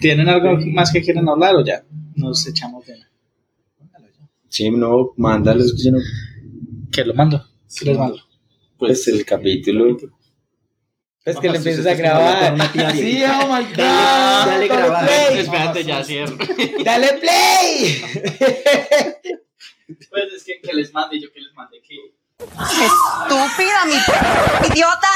¿Tienen algo más que quieran hablar o ya? Nos echamos de Sí, no, mándales. Yo no, ¿Qué lo mando? ¿Qué les mando? pues el capítulo. Pues que le empieces a grabar. Sí, oh my god. Dale, dale, grabar. Espérate, ya cierro. Dale play. Pues es que, que les mande, yo que les mande que... ¡Estúpida, mi idiota!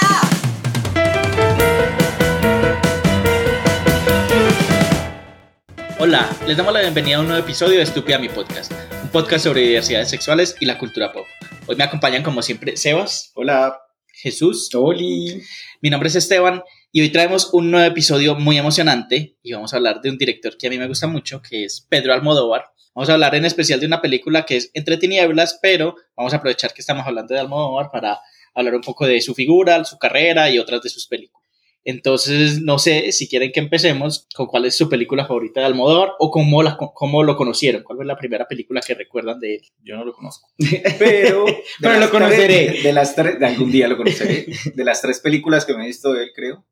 Hola, les damos la bienvenida a un nuevo episodio de Estúpida Mi Podcast, un podcast sobre diversidades sexuales y la cultura pop. Hoy me acompañan como siempre Sebas, Hola. Jesús, Oli. mi nombre es Esteban y hoy traemos un nuevo episodio muy emocionante y vamos a hablar de un director que a mí me gusta mucho, que es Pedro Almodóvar. Vamos a hablar en especial de una película que es Entre Tinieblas, pero vamos a aprovechar que estamos hablando de Almodóvar para hablar un poco de su figura, su carrera y otras de sus películas. Entonces, no sé si quieren que empecemos con cuál es su película favorita de Almodóvar o cómo, la, cómo lo conocieron, cuál fue la primera película que recuerdan de él. Yo no lo conozco. Pero, Pero lo conoceré. tres- de las tres, de algún día lo conoceré. De las tres películas que me he visto de él, creo.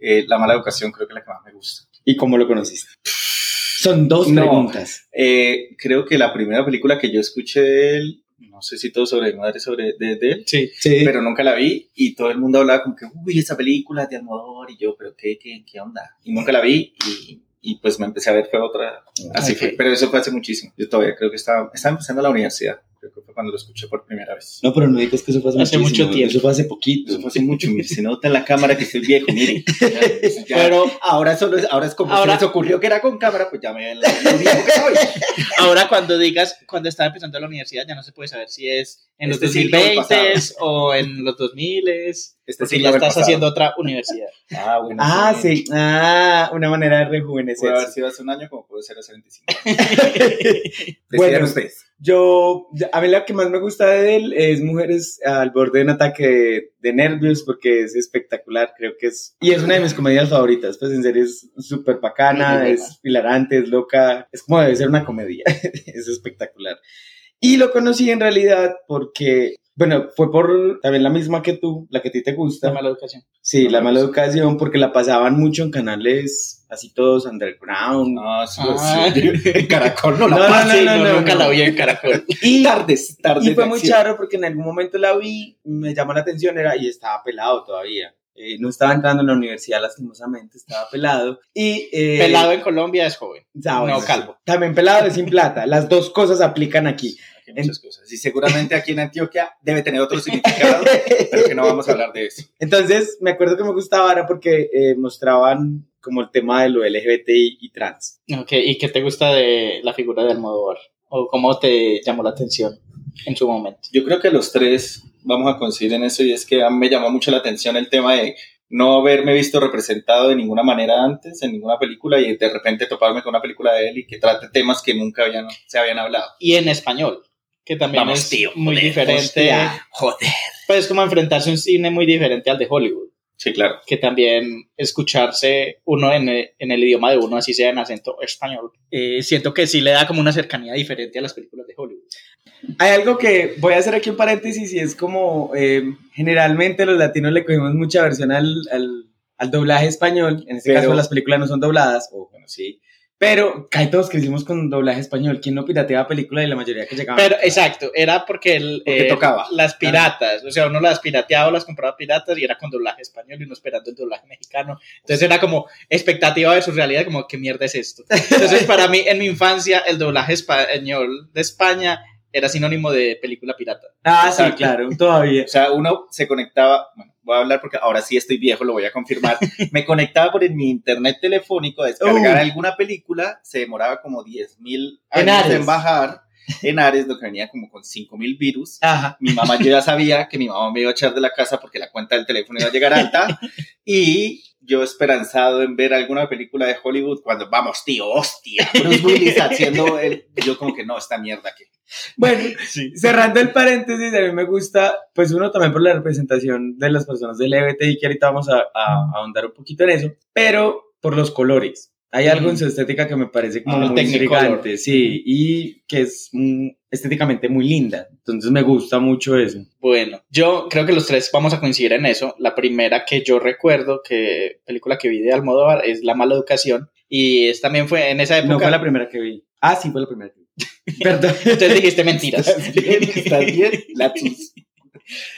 eh, la mala educación creo que es la que más me gusta. ¿Y cómo lo conociste? Son dos No. preguntas. Eh, creo que la primera película que yo escuché de él, no sé si todo sobre mi madre sobre de, de él, Sí. Sí. pero nunca la vi y todo el mundo hablaba como que, uy, esa película de Almodóvar y yo, pero qué, qué, qué onda. Y nunca la vi y, y pues me empecé a ver fue otra. Así fue, pero eso fue hace muchísimo. Yo todavía creo que estaba, estaba empezando la universidad. Creo que fue cuando lo escuché por primera vez. No, pero no digas que eso fue hace, Hace mucho tiempo. Eso fue hace poquito. Eso fue hace mucho, mire, se nota en la cámara que estoy viejo, mire. Ya, pues, ya- Pero ahora solo es, ahora es como Ahora- se les ocurrió que era con cámara, pues ya me ven la- lo viejo que soy. Ahora cuando digas, cuando estaba empezando la universidad, ya no se puede saber si es en los Este el 2020 o en los 2000 Este siglo ya estás pasado. haciendo otra universidad. Ah, bueno. Ah, sí. Ah, una manera de Puede rejuvenecer. haber sido hace un año como puede ser hace 25. Bueno. Decían ustedes. Yo, a mí la que más me gusta de él es Mujeres al borde de un ataque de, de nervios porque es espectacular, creo que es. Y es una de mis comedias favoritas, pues en serio es súper bacana, es hilarante, es loca, es como debe ser una comedia, es espectacular. Y lo conocí en realidad porque, bueno, fue por también la misma que tú, la que a ti te gusta. La mala educación. Sí, No la mala educación, porque la pasaban mucho en canales así todos underground. Ah, sí, Ah. sí. En Caracol no la No, no. Sí, no, no, nunca no. la vi en Caracol. Y Tardes, tardes. Y fue muy charro porque en algún momento la vi, me llamó la atención, era, y estaba pelado todavía. Eh, no estaba entrando en la universidad lastimosamente, estaba pelado. Y, eh, Pelado en Colombia es joven. bueno, no calvo. También pelado es sin plata. Las dos cosas aplican aquí. Aquí muchas cosas. Y seguramente aquí en Antioquia debe tener otro significado, pero que no vamos a hablar de eso. Entonces, me acuerdo que me gustaba era porque eh, mostraban como el tema de lo LGBTI y trans. Ok, ¿y qué te gusta de la figura de Almodóvar? ¿O cómo te llamó la atención en su momento? Yo creo que los tres vamos a coincidir en eso y es que a mí me llamó mucho la atención el tema de no haberme visto representado de ninguna manera antes en ninguna película y de repente toparme con una película de él y que trate temas que nunca habían, se habían hablado. Y en español, que también Vamos, es tío, muy joder, diferente. hostia. Joder. Pues como enfrentarse a un cine muy diferente al de Hollywood. Sí, claro. que también escucharse uno en el, en el idioma de uno, así sea en acento español, eh, siento que sí le da como una cercanía diferente a las películas de Hollywood. Hay algo que voy a hacer aquí en paréntesis y es como eh, generalmente los latinos le cogimos mucha versión al, al, al doblaje español. En este Pero- caso las películas no son dobladas, o bueno, sí. Pero casi todos crecimos con doblaje español. ¿Quién no pirateaba película y la mayoría que llegaban? Pero exacto, era porque, el, Porque eh, tocaba. las piratas, o sea, uno las pirateaba o las compraba piratas y era con doblaje español y uno esperando el doblaje mexicano. Entonces era como expectativa versus realidad, como, ¿qué mierda es esto? Entonces para mí, en mi infancia, el doblaje español de España era sinónimo de película pirata. ah, sí, claro, todavía. O sea, uno se conectaba, bueno, voy a hablar porque ahora sí estoy viejo, lo voy a confirmar. Me conectaba por mi internet telefónico a descargar Uh. alguna película, se demoraba como 10 mil En años Ares. en bajar. En Ares, lo que venía como con 5 mil virus. Ajá. Mi mamá yo ya sabía que mi mamá me iba a echar de la casa porque la cuenta del teléfono iba a llegar alta. y yo esperanzado en ver alguna película de Hollywood cuando, vamos, tío, hostia, Bruce Willis haciendo el... Yo como que no, esta mierda que... Bueno, cerrando el paréntesis, a mí me gusta, pues uno también por la representación de las personas del LGBTI, que ahorita vamos a, a- a ahondar un poquito en eso, pero por los colores. Hay algo en su estética que me parece como Ah, muy intrigante, sí, y que es mm, estéticamente muy linda. Entonces me gusta mucho eso. Bueno, yo creo que los tres vamos a coincidir en eso. La primera que yo recuerdo, que película que vi de Almodóvar, es La mala educación. Y es, también fue en esa época. No fue la primera que vi. Ah, sí, fue la primera que vi. Perdón. Entonces dijiste mentiras. ¿Estás bien? ¿Estás bien? Lapsus.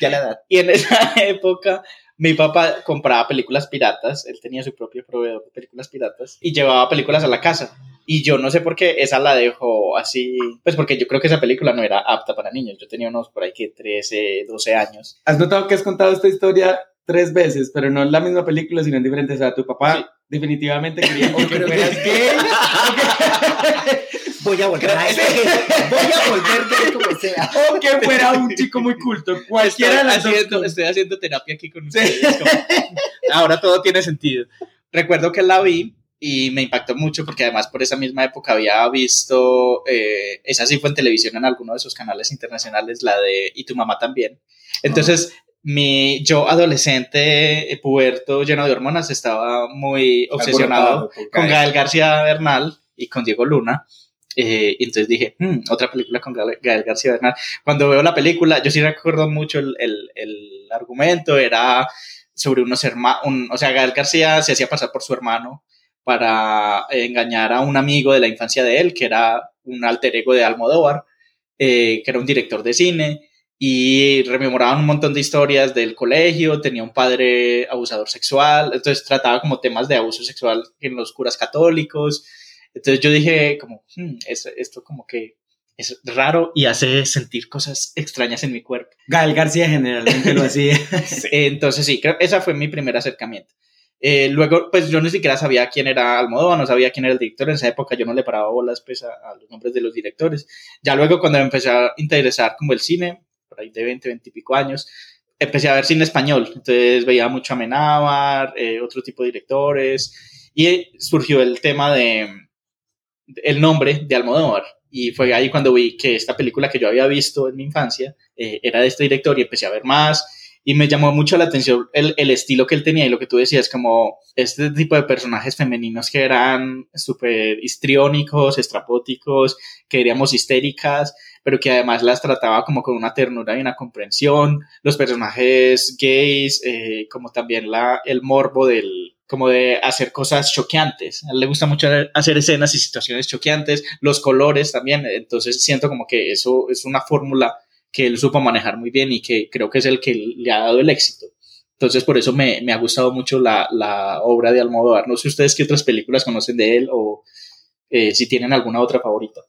ya la edad. Y en esa época mi papá compraba películas piratas, él tenía su propio proveedor de películas piratas y llevaba películas a la casa. Y yo no sé por qué esa la dejó así, pues porque yo creo que esa película no era apta para niños. Yo tenía unos por ahí que 13, 12 años. Has notado que has contado esta historia tres veces, pero no en la misma película, sino en diferentes. O sea, tu papá Sí. definitivamente quería que creo que fueras gay. Voy a volver a Voy a volver gay como sea. o que fuera un chico muy culto. Cualquiera de las haciendo, estoy haciendo terapia aquí con ustedes. como- ahora todo tiene sentido. Recuerdo que la vi y me impactó mucho porque además por esa misma época había visto, eh, esa sí fue en televisión en alguno de esos canales internacionales, la de Y tu mamá también. Entonces, mi yo adolescente, eh, puberto, lleno de hormonas, estaba muy obsesionado con Gael. Gael García Bernal y con Diego Luna. Eh, y entonces dije, "Hmm, otra película con Gael, García Bernal. Cuando veo la película, yo sí recuerdo mucho el, el, el argumento, era sobre unos hermanos, o sea, Gael García se hacía pasar por su hermano para engañar a un amigo de la infancia de él, que era un alter ego de Almodóvar, eh, que era un director de cine, y rememoraban un montón de historias del colegio, tenía un padre abusador sexual, entonces trataba como temas de abuso sexual en los curas católicos, entonces yo dije como, "Hmm, esto, esto como que es raro y hace sentir cosas extrañas en mi cuerpo. Gael García generalmente lo hacía. Entonces sí, creo ese fue mi primer acercamiento. Eh, luego, pues yo ni siquiera sabía quién era Almodóvar, no sabía quién era el director. En esa época yo no le paraba bolas pues, a, a los nombres de los directores. Ya luego cuando me empecé a interesar como el cine, por ahí de 20, 20 y pico años, empecé a ver cine español. Entonces veía mucho a Menábar, eh, otro tipo de directores, y surgió el tema de el nombre de Almodóvar. Y fue ahí cuando vi que esta película que yo había visto en mi infancia eh, era de este director y empecé a ver más y me llamó mucho la atención el, el, estilo que él tenía y lo que tú decías, como este tipo de personajes femeninos que eran súper histriónicos, estrapóticos, que diríamos histéricas, pero que además las trataba como con una ternura y una comprensión, los personajes gays, eh, como también la, el morbo del, como de hacer cosas choqueantes. A él le gusta mucho hacer escenas y situaciones choqueantes, los colores también, entonces siento como que eso es una fórmula que él supo manejar muy bien y que creo que es el que le ha dado el éxito. Entonces, por eso me, me ha gustado mucho la, la, obra de Almodóvar. No sé ustedes qué otras películas conocen de él o eh, si tienen alguna otra favorita.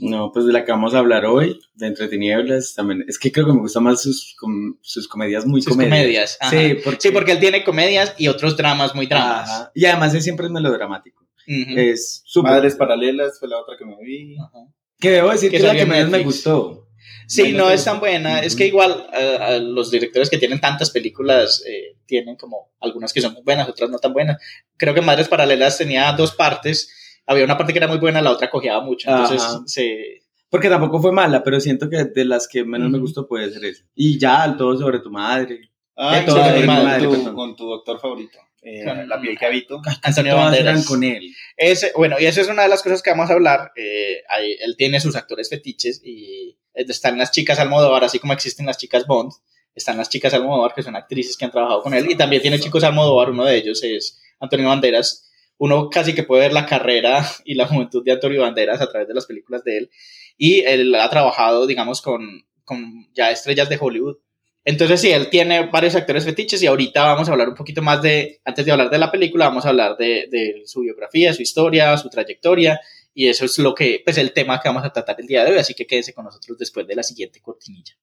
No, pues de la que vamos a hablar hoy, de Entre Tinieblas, también. Es que creo que me gustan más sus, com, sus comedias muy sus comedias. comedias. Sí, porque... sí, porque él tiene comedias y otros dramas muy dramas. Ajá. Y además él siempre es melodramático. Uh -huh. Es super. Madres Paralelas fue la otra que me vi. Ajá. Que debo decir que, que es la que menos me gustó. Sí, no es tan buena. Uh -huh. Es que igual uh, los directores que tienen tantas películas eh, tienen como algunas que son muy buenas, otras no tan buenas. Creo que Madres Paralelas tenía dos partes. Había una parte que era muy buena, la otra cojeaba mucho. Entonces Ajá. se. Porque tampoco fue mala, pero siento que de las que menos uh -huh. me gustó puede ser esa. Y ya, todo sobre tu madre. Ah, todo sobre mi madre, tu, con tu doctor favorito. Eh, la piel que habito. Antonio Banderas. con él. Ese, bueno, y esa es una de las cosas que vamos a hablar. Eh, hay, él tiene sus actores fetiches y están las chicas Almodóvar, así como existen las chicas Bond. Están las chicas Almodóvar, que son actrices que han trabajado con él. Y también tiene chicos Almodóvar, uno de ellos es Antonio Banderas. Uno casi que puede ver la carrera y la juventud de Antonio Banderas a través de las películas de él. Y él ha trabajado, digamos, con, con ya estrellas de Hollywood. Entonces, sí, él tiene varios actores fetiches y ahorita vamos a hablar un poquito más de, antes de hablar de la película, vamos a hablar de, de su biografía, su historia, su trayectoria y eso es lo que, pues el tema que vamos a tratar el día de hoy, así que quédense con nosotros después de la siguiente cortinilla.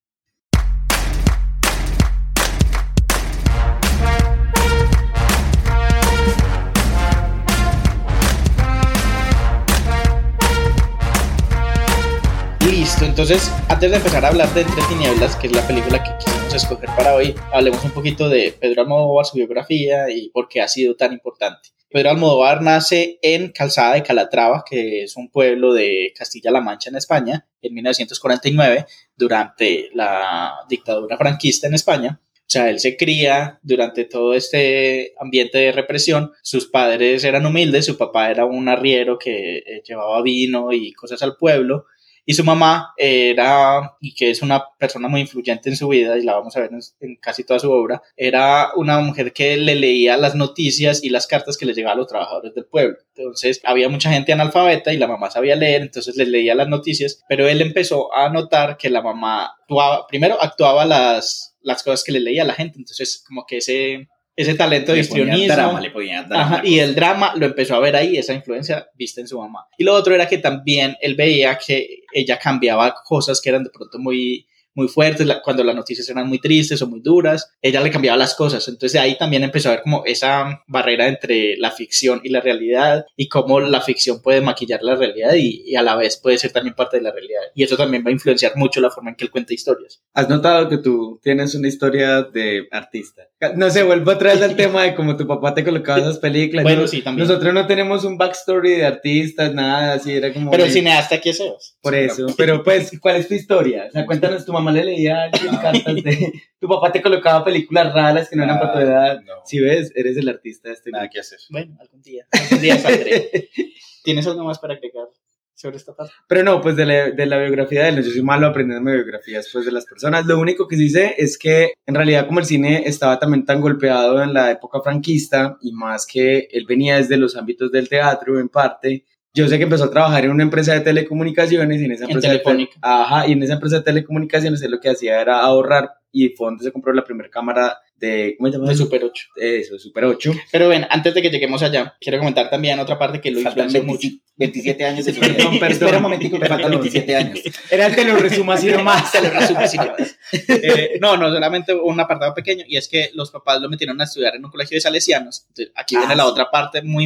Listo, entonces antes de empezar a hablar de Entre Tinieblas, que es la película que quisimos escoger para hoy, hablemos un poquito de Pedro Almodóvar, su biografía y por qué ha sido tan importante. Pedro Almodóvar nace en Calzada de Calatrava, que es un pueblo de Castilla-La Mancha en España, en 1949, durante la dictadura franquista en España. O sea, él se cría durante todo este ambiente de represión. Sus padres eran humildes, su papá era un arriero que llevaba vino y cosas al pueblo Y su mamá era, y que es una persona muy influyente en su vida, y la vamos a ver en, casi toda su obra, era una mujer que le leía las noticias y las cartas que le llegaban a los trabajadores del pueblo. Entonces había mucha gente analfabeta y la mamá sabía leer, entonces les leía las noticias, pero él empezó a notar que la mamá actuaba, primero actuaba las, las cosas que le leía a la gente, entonces como que ese, ese talento de histrionismo. drama, le ponía drama. Ajá, y el drama lo empezó a ver ahí, esa influencia vista en su mamá. Y lo otro era que también él veía que ella cambiaba cosas que eran de pronto muy, muy fuertes, la- cuando las noticias eran muy tristes o muy duras, ella le cambiaba las cosas. Entonces ahí también empezó a ver como esa barrera entre la ficción y la realidad y cómo la ficción puede maquillar la realidad y, y a la vez puede ser también parte de la realidad. Y eso también va a influenciar mucho la forma en que él cuenta historias. ¿Has notado que tú tienes una historia de artista? No sé, vuelvo otra vez al tema de cómo tu papá te colocaba esas películas. Bueno, Yo- sí, también. Nosotros no tenemos un backstory de artistas, nada así, era como... Pero el cineasta aquí es. Por eso, pero pues, ¿cuál es tu historia? O sea, cuéntanos, tu mamá le leía a alguien cartas de... Tu papá te colocaba películas raras que no eran para tu edad. No, Si ves, eres el artista de este nada que hacer. Bueno, algún día. Algún día saldré. ¿Tienes algo más para agregar sobre esta parte? Pero no, pues de la, de la biografía de él, yo soy malo aprendiendo biografías pues, de las personas. Lo único que sí sé es que en realidad como el cine estaba también tan golpeado en la época franquista y más que él venía desde los ámbitos del teatro en parte, yo sé que empezó a trabajar en una empresa de telecomunicaciones y en esa En empresa de ajá, y en esa empresa de telecomunicaciones él lo que hacía era ahorrar y fue donde se compró la primera cámara de ¿cómo se llama? De Super 8. Eso, Super 8. Pero ven, antes de que lleguemos allá, quiero comentar también otra parte que lo influenció mucho. 27 años de su vida. Perdón, perdón. Espera un momentico que faltan Perdón. 27 años. Era el te lo resumo así nomás. Se lo resumo así nomás. Eh, no, no, solamente un apartado pequeño, y es que los papás lo metieron a estudiar en un colegio de salesianos. Entonces, aquí Ah, viene la sí. otra parte muy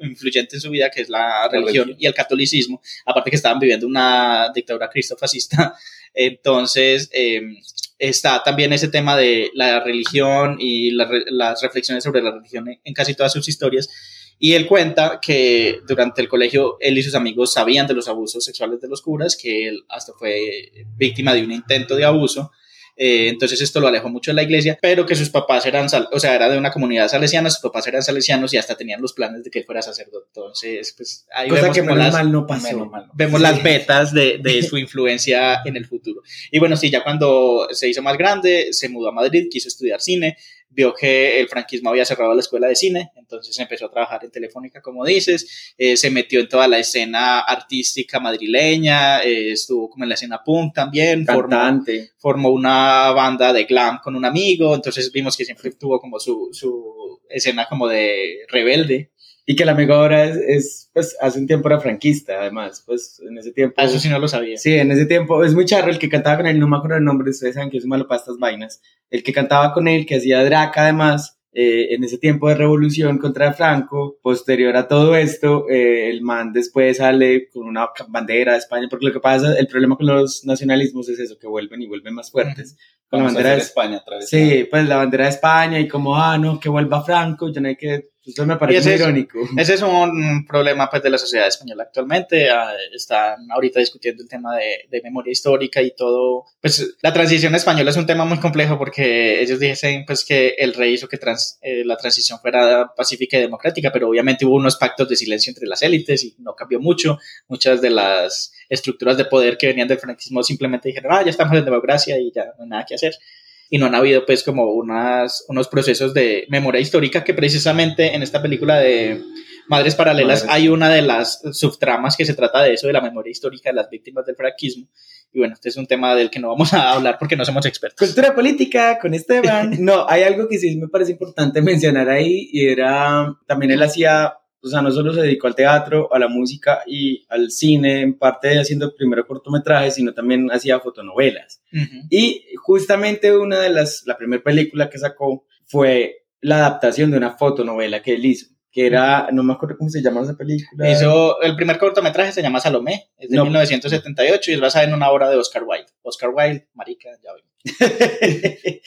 influyente en su vida, que es la religión religión. y el catolicismo. Aparte que estaban viviendo una dictadura cristofascista. Entonces, eh, está también ese tema de la religión y las reflexiones sobre la religión en casi todas sus historias. Y él cuenta que durante el colegio él y sus amigos sabían de los abusos sexuales de los curas, que él hasta fue víctima de un intento de abuso. Eh, entonces esto lo alejó mucho de la iglesia, pero que sus papás eran, sal- o sea, era de una comunidad salesiana, sus papás eran salesianos y hasta tenían los planes de que él fuera sacerdote. Entonces, pues ahí Cosa vemos que como menos las- mal no pasó. Menos mal, no. vemos las vetas de, de su influencia en el futuro. Y bueno, sí, ya cuando se hizo más grande, se mudó a Madrid, quiso estudiar cine, vio que el franquismo había cerrado la escuela de cine, entonces empezó a trabajar en Telefónica, como dices, eh, se metió en toda la escena artística madrileña, eh, estuvo como en la escena punk también, formó, Cantante. formó una banda de glam con un amigo, entonces vimos que siempre tuvo como su, su escena como de rebelde. Y que el amigo ahora es, es, pues, hace un tiempo era franquista, además, pues, en ese tiempo. Ah, Eso sí no lo sabía. Sí, en ese tiempo, es muy charro el que cantaba con él, no me acuerdo el nombre, ustedes saben que es malo para estas vainas. El que cantaba con él, que hacía Draca además, eh, en ese tiempo de revolución contra Franco, posterior a todo esto, eh, el man después sale con una bandera de España, porque lo que pasa, el problema con los nacionalismos es eso, que vuelven y vuelven más fuertes. Con la Vamos bandera de España otra vez. Sí, pues la bandera de España y como, ah, no, que vuelva Franco, ya no hay que... Eso me parece ese muy es- irónico. Ese es un problema pues, de la sociedad española actualmente. Ah, están ahorita discutiendo el tema de, de memoria histórica y todo. Pues la transición española es un tema muy complejo porque ellos dicen pues, que el rey hizo que trans- eh, la transición fuera pacífica y democrática, pero obviamente hubo unos pactos de silencio entre las élites y no cambió mucho. Muchas de las estructuras de poder que venían del franquismo simplemente dijeron, ah, ya estamos en democracia y ya no hay nada que hacer y no han habido pues como unas, unos procesos de memoria histórica que precisamente en esta película de Madres Paralelas Madres. hay una de las subtramas que se trata de eso, de la memoria histórica de las víctimas del franquismo. Y bueno, este es un tema del que no vamos a hablar porque no somos expertos. Cultura política con Esteban. No, hay algo que sí me parece importante mencionar ahí y era, también él hacía, o sea, no solo se dedicó al teatro, a la música y al cine, en parte haciendo primero cortometrajes, sino también hacía fotonovelas. Ujú. Y justamente una de las, la primera película que sacó fue la adaptación de una fotonovela que él hizo, que era, no me acuerdo cómo se llama esa película. Hizo, el primer cortometraje se llama Salomé, es de No. 1978 y es basada en una obra de Oscar Wilde. Oscar Wilde, marica, ya ven.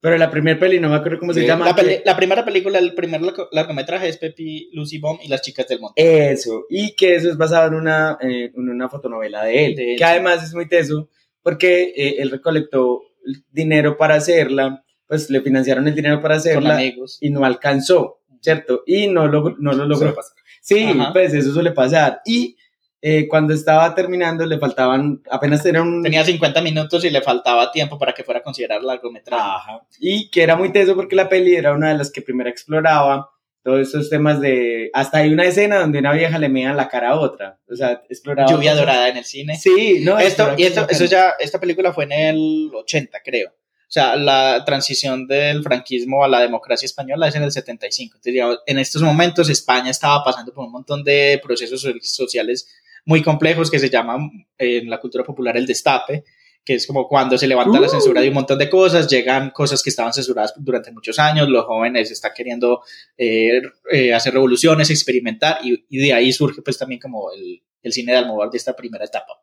Pero la primera peli, no me acuerdo cómo se Sí, llama. La, que- la primera película, el primer largo- largometraje es Pepi, Lucy Bomb y las chicas del monte. Eso, y que eso es basado en una, eh, en una fotonovela de él, De él, que además es muy teso, porque eh, él recolectó dinero para hacerla, pues le financiaron el dinero para hacerla y no alcanzó, ¿cierto? Y no, lo- no lo logró. Pasar. Sí, Ajá. pues eso suele pasar. Y eh, cuando estaba terminando le faltaban, apenas era un... Tenía 50 minutos y le faltaba tiempo para que fuera considerado largometraje. Ajá. Y que era muy teso porque la peli era una de las que primero exploraba todos estos temas de... Hasta hay una escena donde una vieja le mea la cara a otra. O sea, exploraba... Lluvia cosas- dorada en el cine. Sí, no, esto, y esto, eso ya, esta película fue en el 80, creo. O sea, la transición del franquismo a la democracia española es en el 75. Entonces, digamos, en estos momentos España estaba pasando por un montón de procesos so- sociales muy complejos que se llaman en la cultura popular el destape, que es como cuando se levanta la Uh. censura de un montón de cosas, llegan cosas que estaban censuradas durante muchos años, los jóvenes están queriendo eh, eh, hacer revoluciones, experimentar, y, y de ahí surge pues también como el, el cine de Almodóvar de esta primera etapa.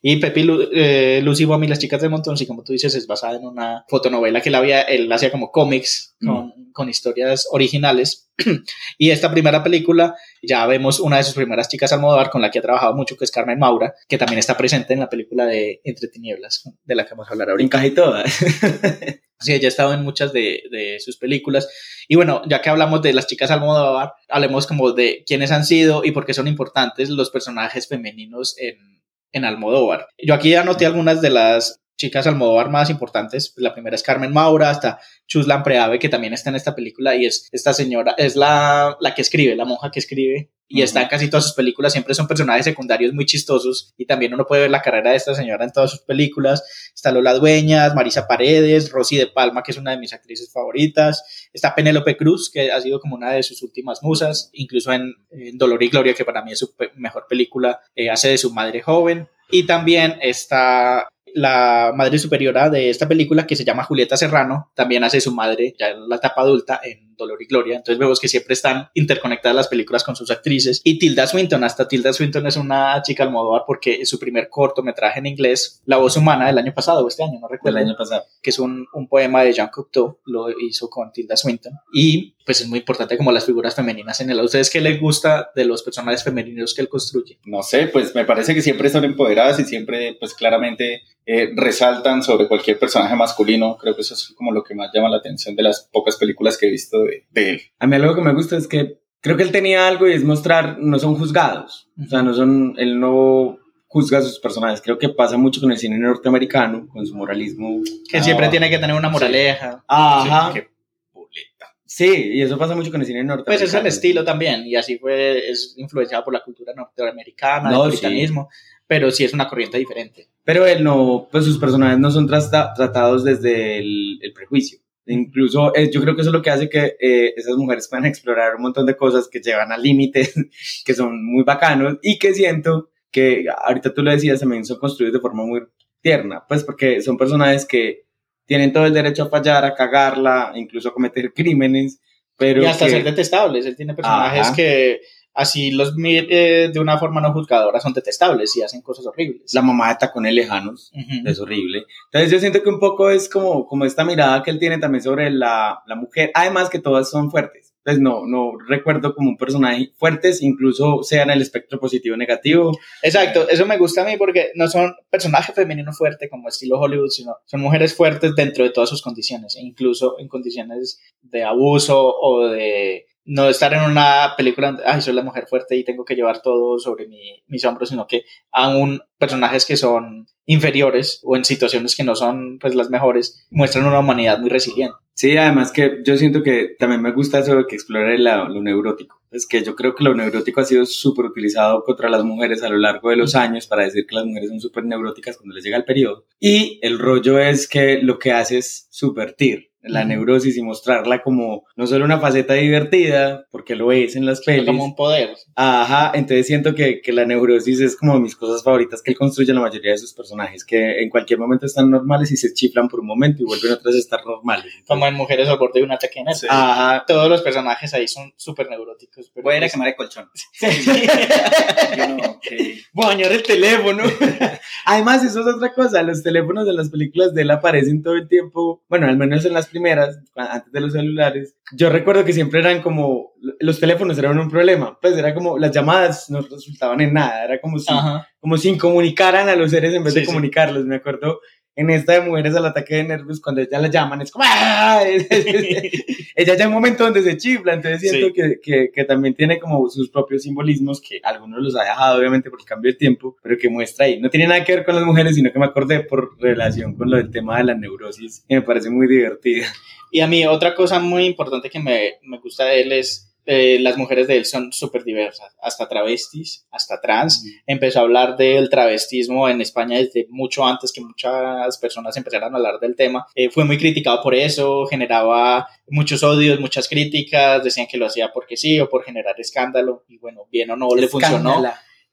Y Pepi Lu- eh, Lucy Bomb y las chicas de Montón, sí, como tú dices, es basada en una fotonovela que él, había, él hacía como cómics con, con historias originales. y esta primera película, ya vemos una de sus primeras chicas Almodóvar con la que ha trabajado mucho, que es Carmen Maura, que también está presente en la película de Entre Tinieblas, de la que vamos a hablar ahorita. Encaje todas. Sí, ella ha estado en muchas de, de sus películas. Y bueno, ya que hablamos de las chicas Almodóvar, hablemos como de quiénes han sido y por qué son importantes los personajes femeninos en, en Almodóvar. Yo aquí anoté algunas de las chicas Almodóvar más importantes. La primera es Carmen Maura, hasta Chuslan Preave, que también está en esta película, y es esta señora, es la, la que escribe, la monja que escribe, y está en casi todas sus películas, siempre son personajes secundarios muy chistosos, y también uno puede ver la carrera de esta señora en todas sus películas. Está Lola Dueñas, Marisa Paredes, Rosy de Palma, que es una de mis actrices favoritas. Está Penélope Cruz, que ha sido como una de sus últimas musas, incluso en, en Dolor y Gloria, que para mí es su mejor película, eh, hace de su madre joven. Y también está la madre superiora de esta película, que se llama Julieta Serrano, también hace su madre ya en la etapa adulta en Dolor y Gloria. Entonces vemos que siempre están interconectadas las películas con sus actrices. Y Tilda Swinton, hasta Tilda Swinton es una chica almodóvar porque su primer cortometraje en inglés, La voz humana, del año pasado o este año, no recuerdo Del año pasado. que es un, un poema de Jean Cocteau, lo hizo con Tilda Swinton. Y pues es muy importante como las figuras femeninas en él. ¿A ustedes qué les gusta de los personajes femeninos que él construye? No sé, pues me parece que siempre son empoderadas y siempre, pues claramente eh, resaltan sobre cualquier personaje masculino. Creo que eso es como lo que más llama la atención de las pocas películas que he visto de, de él. A mí algo que me gusta es que creo que él tenía algo y es mostrar, no son juzgados. O sea, no son, él no juzga a sus personajes. Creo que pasa mucho con el cine norteamericano, con su moralismo. Que Ah, siempre tiene que tener una moraleja. Ajá. Sí, qué boleta. Sí, y eso pasa mucho con el cine norteamericano. Pues es el estilo también, y así fue, es influenciado por la cultura norteamericana, No, el sí. britanismo, pero sí es una corriente diferente. Pero él no, pues sus personajes no son trata- tratados desde el, el prejuicio. Incluso eh, yo creo que eso es lo que hace que eh, esas mujeres puedan explorar un montón de cosas que llevan al límite, que son muy bacanos y que siento que ahorita tú lo decías, también son construidos de forma muy tierna, pues porque son personajes que tienen todo el derecho a fallar, a cagarla, incluso a cometer crímenes, pero y hasta que- ser detestables. Él tiene personajes Ajá. que así los mire de una forma no juzgadora son detestables y hacen cosas horribles. la mamá de tacones lejanos, es horrible. Entonces yo siento que un poco es como, como esta mirada que él tiene también sobre la, la mujer, además que todas son fuertes. Pues no, no recuerdo como un personaje fuertes, incluso sea en el espectro positivo o negativo. Exacto, eso me gusta a mí porque no son personajes femeninos fuertes como estilo Hollywood, sino son mujeres fuertes dentro de todas sus condiciones, e incluso en condiciones de abuso o de no estar en una película donde, ay, soy la mujer fuerte y tengo que llevar todo sobre mi- mis hombros, sino que aún personajes que son inferiores o en situaciones que no son pues las mejores muestran una humanidad muy resiliente. Sí, además que yo siento que también me gusta eso de que explore la- lo neurótico. Es que yo creo que lo neurótico ha sido súper utilizado contra las mujeres a lo largo de los años para decir que las mujeres son súper neuróticas cuando les llega el periodo. Y el rollo es que lo que hace es subvertir la neurosis y mostrarla como no solo una faceta divertida, porque lo es en las pelis. Como un poder. Ajá, entonces siento que, que la neurosis es como de mis cosas favoritas que él construye en la mayoría de sus personajes, que en cualquier momento están normales y se chiflan por un momento y vuelven otras a estar normales. Como en Mujeres al borde de un ataque en Sí. Ajá, Todos los personajes ahí son súper neuróticos. pero Voy a ir a pues- quemar el colchón. Yo no, ok. bañar el teléfono. Además, eso es otra cosa. Los teléfonos en las películas de él aparecen todo el tiempo. Bueno, al menos en las primeras, antes de los celulares. Yo recuerdo que siempre eran como. Los teléfonos eran un problema. Pues era como. Las llamadas no resultaban en nada. Era como si, Ajá. como si comunicaran a los seres en vez Sí, de sí. comunicarlos. Me acuerdo en esta de mujeres al ataque de nervios, cuando ella la llaman, es como, ¡ah! ella ya hay un momento donde se chifla, entonces siento Sí. que, que, que también tiene como sus propios simbolismos, que algunos los ha dejado obviamente por el cambio de tiempo, pero que muestra ahí. No tiene nada que ver con las mujeres, sino que me acordé por relación con lo del tema de la neurosis, y me parece muy divertida. Y a mí otra cosa muy importante que me, me gusta de él es eh, las mujeres de él son súper diversas, hasta travestis, hasta trans. Empezó a hablar del travestismo en España desde mucho antes que muchas personas empezaran a hablar del tema. Eh, fue muy criticado por eso, generaba muchos odios, muchas críticas, decían que lo hacía porque sí o por generar escándalo. Y bueno, bien o no le funcionó.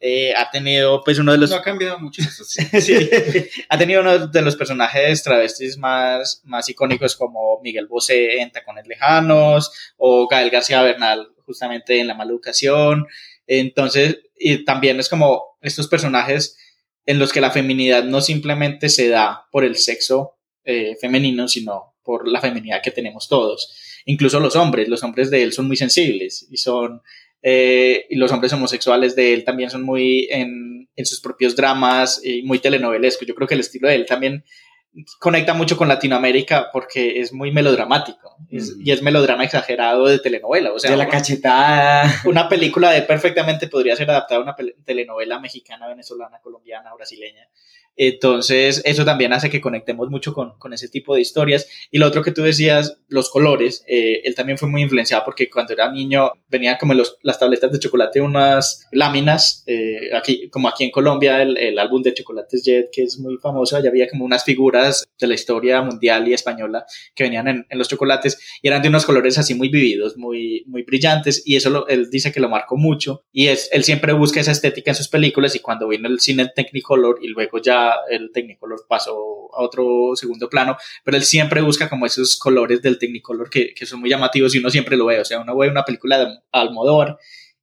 Eh, ha tenido pues uno de los No ha cambiado mucho eso, sí. Sí. Ha tenido uno de los personajes travestis más, más icónicos como Miguel Bosé en Tacones Lejanos o Gael García Bernal justamente en La Mala Educación. Entonces, y también es como estos personajes en los que la feminidad no simplemente se da por el sexo eh, femenino, sino por la feminidad que tenemos todos. Incluso los hombres, los hombres de él son muy sensibles y son eh, y los hombres homosexuales de él también son muy en, en sus propios dramas y muy telenovelescos. Yo creo que el estilo de él también conecta mucho con Latinoamérica porque es muy melodramático es- Mm. y es melodrama exagerado de telenovela. O sea, de la una- cachetada. una película de perfectamente podría ser adaptada a una telenovela mexicana, venezolana, colombiana, brasileña. Entonces, eso también hace que conectemos mucho con, con ese tipo de historias. Y lo otro que tú decías, los colores, eh, él también fue muy influenciado porque cuando era niño venía como los, las tabletas de chocolate unas láminas, eh, aquí, como aquí en Colombia, el, el álbum de Chocolates Jet, que es muy famoso, allá había como unas figuras de la historia mundial y española que venían en, en los chocolates y eran de unos colores así muy vividos, muy, muy brillantes y eso lo- él dice que lo marcó mucho y es, él siempre busca esa estética en sus películas y cuando vino el cine Technicolor y luego ya el Technicolor pasó a otro segundo plano, pero él siempre busca como esos colores del Technicolor que, que son muy llamativos y uno siempre lo ve, o sea, uno ve una película de Almodóvar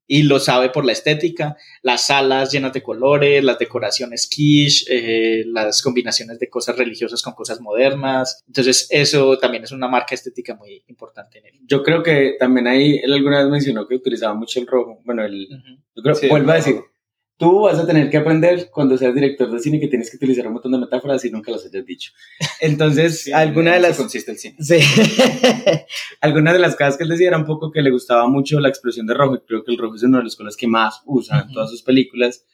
y lo sabe por la estética, las salas llenas de colores, las decoraciones quiche, eh, las combinaciones de cosas religiosas con cosas modernas. Entonces, eso también es una marca estética muy importante en él. Yo creo que también ahí él alguna vez mencionó que utilizaba mucho el rojo. Bueno, el, Ujú. yo creo, Sí, vuelvo a el decir, rojo. Tú vas a tener que aprender cuando seas director de cine que tienes que utilizar un montón de metáforas y nunca las hayas dicho. Entonces, Sí, alguna de en las... consiste el cine. Sí. Algunas de las cosas que él decía era un poco que le gustaba mucho la explosión de rojo. y Creo que el rojo es uno de los colores que más usa en Ujú. todas sus películas.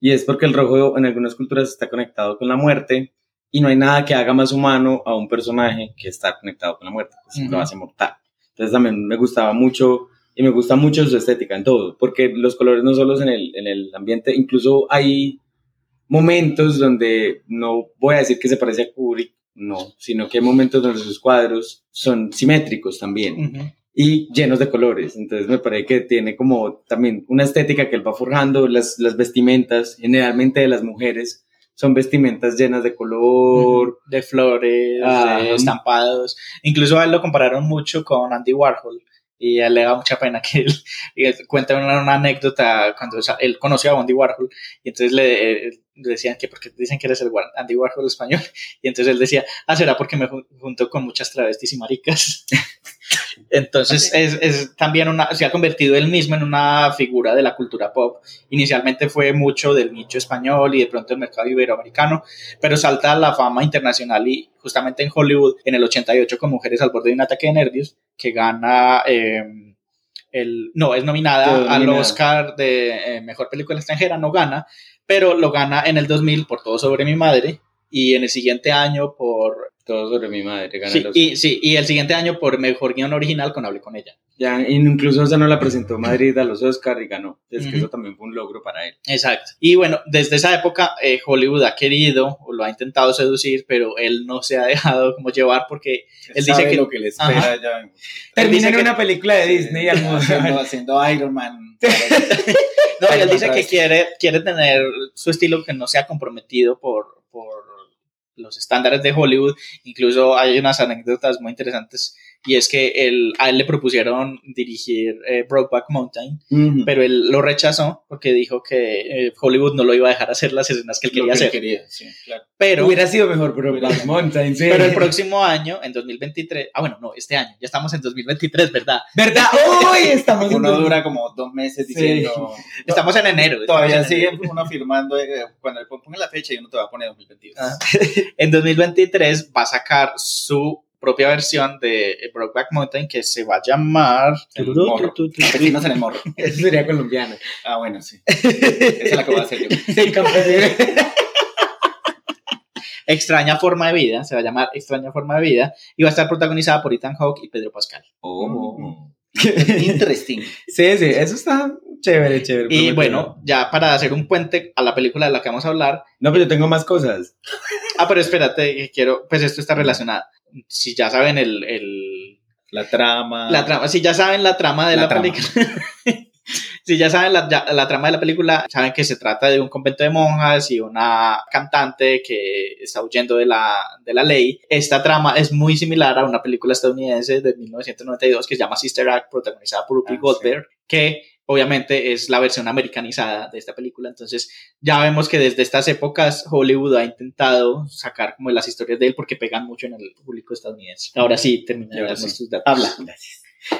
Y es porque el rojo en algunas culturas está conectado con la muerte. Y no hay nada que haga más humano a un personaje que está conectado con la muerte. Pues Ujú. lo hace mortal. Entonces también me gustaba mucho. Y me gusta mucho su estética en todo. Porque los colores no solo en el, en el ambiente. Incluso hay momentos donde no voy a decir que se parece a Kubrick, no, sino que hay momentos donde sus cuadros son simétricos también Ujú. y llenos de colores. Entonces me parece que tiene como también una estética que él va forjando, las, las vestimentas, generalmente de las mujeres, son vestimentas llenas de color. de flores, Ah. de estampados. Incluso a él lo compararon mucho con Andy Warhol y a le da mucha pena que él, él cuenta una, una anécdota cuando él conoció a Andy Warhol y entonces le, eh, le decían que porque dicen que eres el Andy Warhol español y entonces él decía, ah, será porque me jun- junto con muchas travestis y maricas. Entonces es, es también una, se ha convertido él mismo en una figura de la cultura pop. Inicialmente fue mucho del nicho español y de pronto el mercado iberoamericano, pero salta a la fama internacional y justamente en Hollywood en el 88 con Mujeres al borde de un ataque de nervios que gana eh, el no es nominada al. Oscar de eh, mejor película extranjera no gana pero lo gana en el 2000 por todo sobre mi madre y en el siguiente año por Todo sobre mi madre. gana sí, los- y, sí, y el siguiente año por mejor guion original con Hable con ella Ya, incluso esa no la presentó Madrid a los Oscar y ganó. Es que eso también fue un logro para él. Exacto. Y bueno, desde esa época eh, Hollywood ha querido o lo ha intentado seducir, pero él no se ha dejado como llevar porque Él dice que- lo que le espera Ajá. ya. Termina en que- una película de Disney al haciendo, haciendo Iron Man. no, y él dice que quiere, quiere tener su estilo que no sea comprometido por los estándares de Hollywood. Incluso hay unas anécdotas muy interesantes y es que él, a él le propusieron dirigir eh, Brokeback Mountain, pero él lo rechazó porque dijo que eh, Hollywood no lo iba a dejar hacer las escenas que él Lo quería él hacer. quería, sí, claro. Pero, Hubiera sido mejor, Black Mountain, sí. pero el próximo año, en 2023, ah bueno, no, este año, ya estamos en 2023, ¿verdad? ¿Verdad? ¡Uy! Estamos Uno dura como dos meses Sí. diciendo. Estamos en enero. Todavía sigue uno firmando. eh, cuando le ponga la fecha y uno te va a poner 2022. Ah. En 2023 va a sacar su propia versión de eh, Brokeback Mountain que se va a llamar... El morro. Campesinos en el morro. Eso sería colombiano. Ah, bueno, sí. Esa es la que voy a hacer yo. Sí, campesino. Extraña Forma de Vida, se va a llamar Extraña Forma de Vida, y va a estar protagonizada por Ethan Hawke y Pedro Pascal. Oh. Interesting. Sí, sí, eso está chévere, chévere. Y bueno, ya para hacer un puente a la película de la que vamos a hablar, No, pero yo tengo más cosas. ah, pero espérate, que quiero, pues esto está relacionado. Si ya saben el, el- La trama. la trama, si ya saben la trama de La película, si ya saben la, ya- la trama de la película, saben que se trata de un convento de monjas y una cantante que está huyendo de la, de la ley. Esta trama es muy similar a una película estadounidense de 1992 que se llama Sister Act, protagonizada por Whoopi Ah, sí. Goldberg, que obviamente es la versión americanizada de esta película. Entonces ya vemos que desde estas épocas Hollywood ha intentado sacar como las historias de él porque pegan mucho en el público estadounidense. Ahora sí, termina de darnos sí. tus datos. Habla.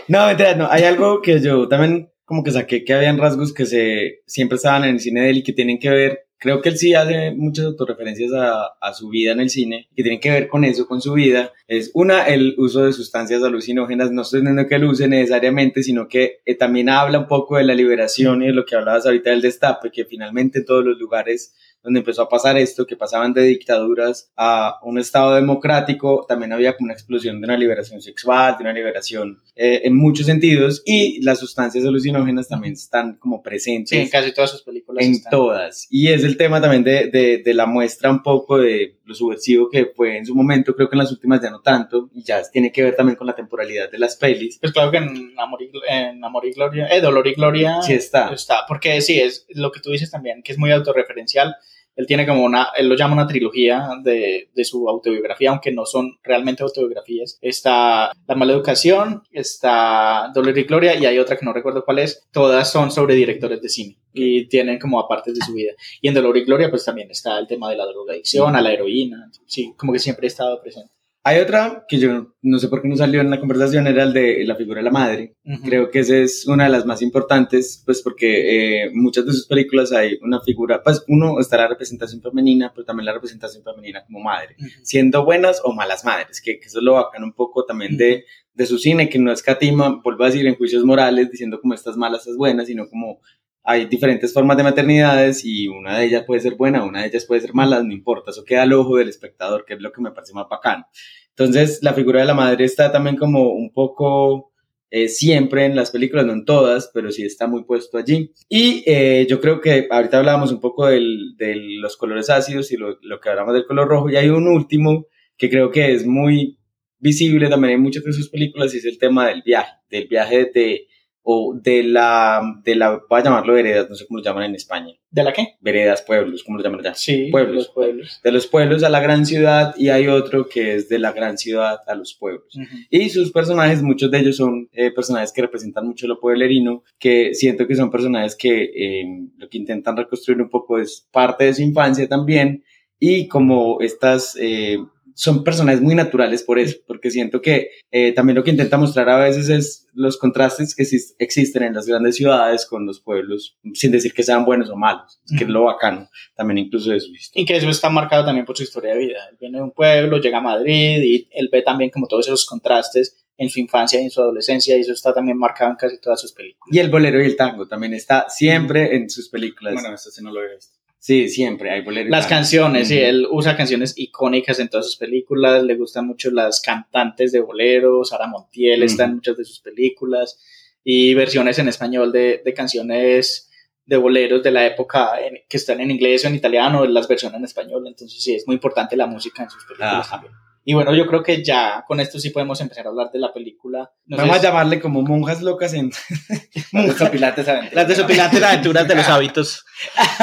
No, mentira, no. Hay algo que yo también como que saqué que habían rasgos que se siempre estaban en el cine de él y que tienen que ver. Creo que él sí hace muchas autorreferencias a, su vida en el cine, que tienen que ver con eso, con su vida. Es una, el uso de sustancias alucinógenas. No estoy diciendo que él use necesariamente, sino que eh, también habla un poco de la liberación y de lo que hablabas ahorita del destape, que finalmente en todos los lugares donde empezó a pasar esto, que pasaban de dictaduras a un estado democrático, también había como una explosión de una liberación sexual, de una liberación eh, en muchos sentidos, y las sustancias alucinógenas también están como presentes Sí, en casi todas sus películas. en están. todas. Y es el tema también de, de, de la muestra un poco de lo subversivo que fue en su momento, creo que en las últimas ya no tanto, y ya tiene que ver también con la temporalidad de las pelis. Pues claro que en Amor y, en Amor y Gloria, eh, Dolor y Gloria Sí está. está, porque sí, es lo que tú dices también, que es muy autorreferencial. Él tiene como una, él lo llama una trilogía de, de su autobiografía, aunque no son realmente autobiografías. Está La mala educación, está Dolor y Gloria, y hay otra que no recuerdo cuál es. Todas son sobre directores de cine y tienen como apartes de su vida. Y en Dolor y Gloria, pues también está el tema de la drogadicción, a la heroína. Sí, como que siempre ha estado presente. Hay otra que yo no sé por qué no salió en la conversación, era el de la figura de la madre. Ujú. Creo que esa es una de las más importantes, pues porque eh, muchas de sus películas hay una figura, pues uno está la representación femenina, pero también la representación femenina como madre, Ujú. siendo buenas o malas madres, que, que eso es lo bacano un poco también de, de su cine, que no escatima, vuelvo a decir, en juicios morales, diciendo como estas malas, estas buenas, sino como hay diferentes formas de maternidades y una de ellas puede ser buena, una de ellas puede ser mala, no importa, eso queda al ojo del espectador, que es lo que me parece más bacano. Entonces, la figura de la madre está también como un poco eh, siempre en las películas, no en todas, pero sí está muy puesto allí. Y eh, yo creo que ahorita hablábamos un poco de los colores ácidos y lo, lo que hablamos del color rojo, y hay un último que creo que es muy visible también en muchas de sus películas, y es el tema del viaje, del viaje de, o de la, de la, voy a llamarlo veredas, no sé cómo lo llaman en España, ¿De la qué? veredas, pueblos, ¿cómo lo llaman allá? Sí, Pueblos. los pueblos. De los pueblos a la gran ciudad, y hay otro que es de la gran ciudad a los pueblos. Ujú. Y sus personajes, muchos de ellos son eh, personajes que representan mucho lo pueblerino, que siento que son personajes que eh, lo que intentan reconstruir un poco es parte de su infancia también, y como estas eh, son personajes muy naturales por eso, porque siento que eh, también lo que intenta mostrar a veces es los contrastes que exis- existen en las grandes ciudades con los pueblos, sin decir que sean buenos o malos, que es lo bacano también incluso de su historia. Y que eso está marcado también por su historia de vida. Él viene de un pueblo, llega a Madrid y él ve también como todos esos contrastes en su infancia y en su adolescencia y eso está también marcado en casi todas sus películas. Y el bolero y el tango también está siempre en sus películas. Bueno, esto sí no lo he visto. Sí, siempre hay bolero. y Las canciones, sí, él usa canciones icónicas en todas sus películas, le gustan mucho las cantantes de bolero, Sara Montiel está en muchas de sus películas y versiones en español de, de canciones de boleros de la época en- que están en inglés o en italiano, las versiones en español, entonces sí, es muy importante la música en sus películas Ajá. también. Y bueno, yo creo que ya con esto sí podemos empezar a hablar de la película. No sé Vamos a llamarle como monjas locas en... Pilates aventuras. las desopilantes aventuras de los hábitos.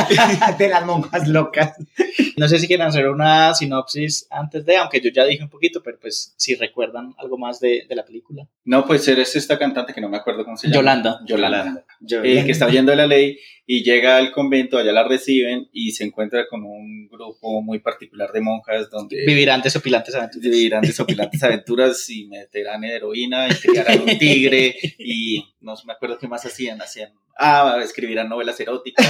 de las monjas locas. No sé si quieren hacer una sinopsis antes de, aunque yo ya dije un poquito, pero pues si recuerdan algo más de, de la película. No, pues eres esta cantante que no me acuerdo cómo se llama. Yolanda. Yolanda. Yo- eh, que está huyendo de la ley y llega al convento, allá la reciben y se encuentra con un grupo muy particular de monjas donde Vivirán desopilantes aventuras. vivirán desopilantes aventuras y meterán heroína y criarán un tigre y no me acuerdo qué más hacían, hacían, ah, escribirán novelas eróticas,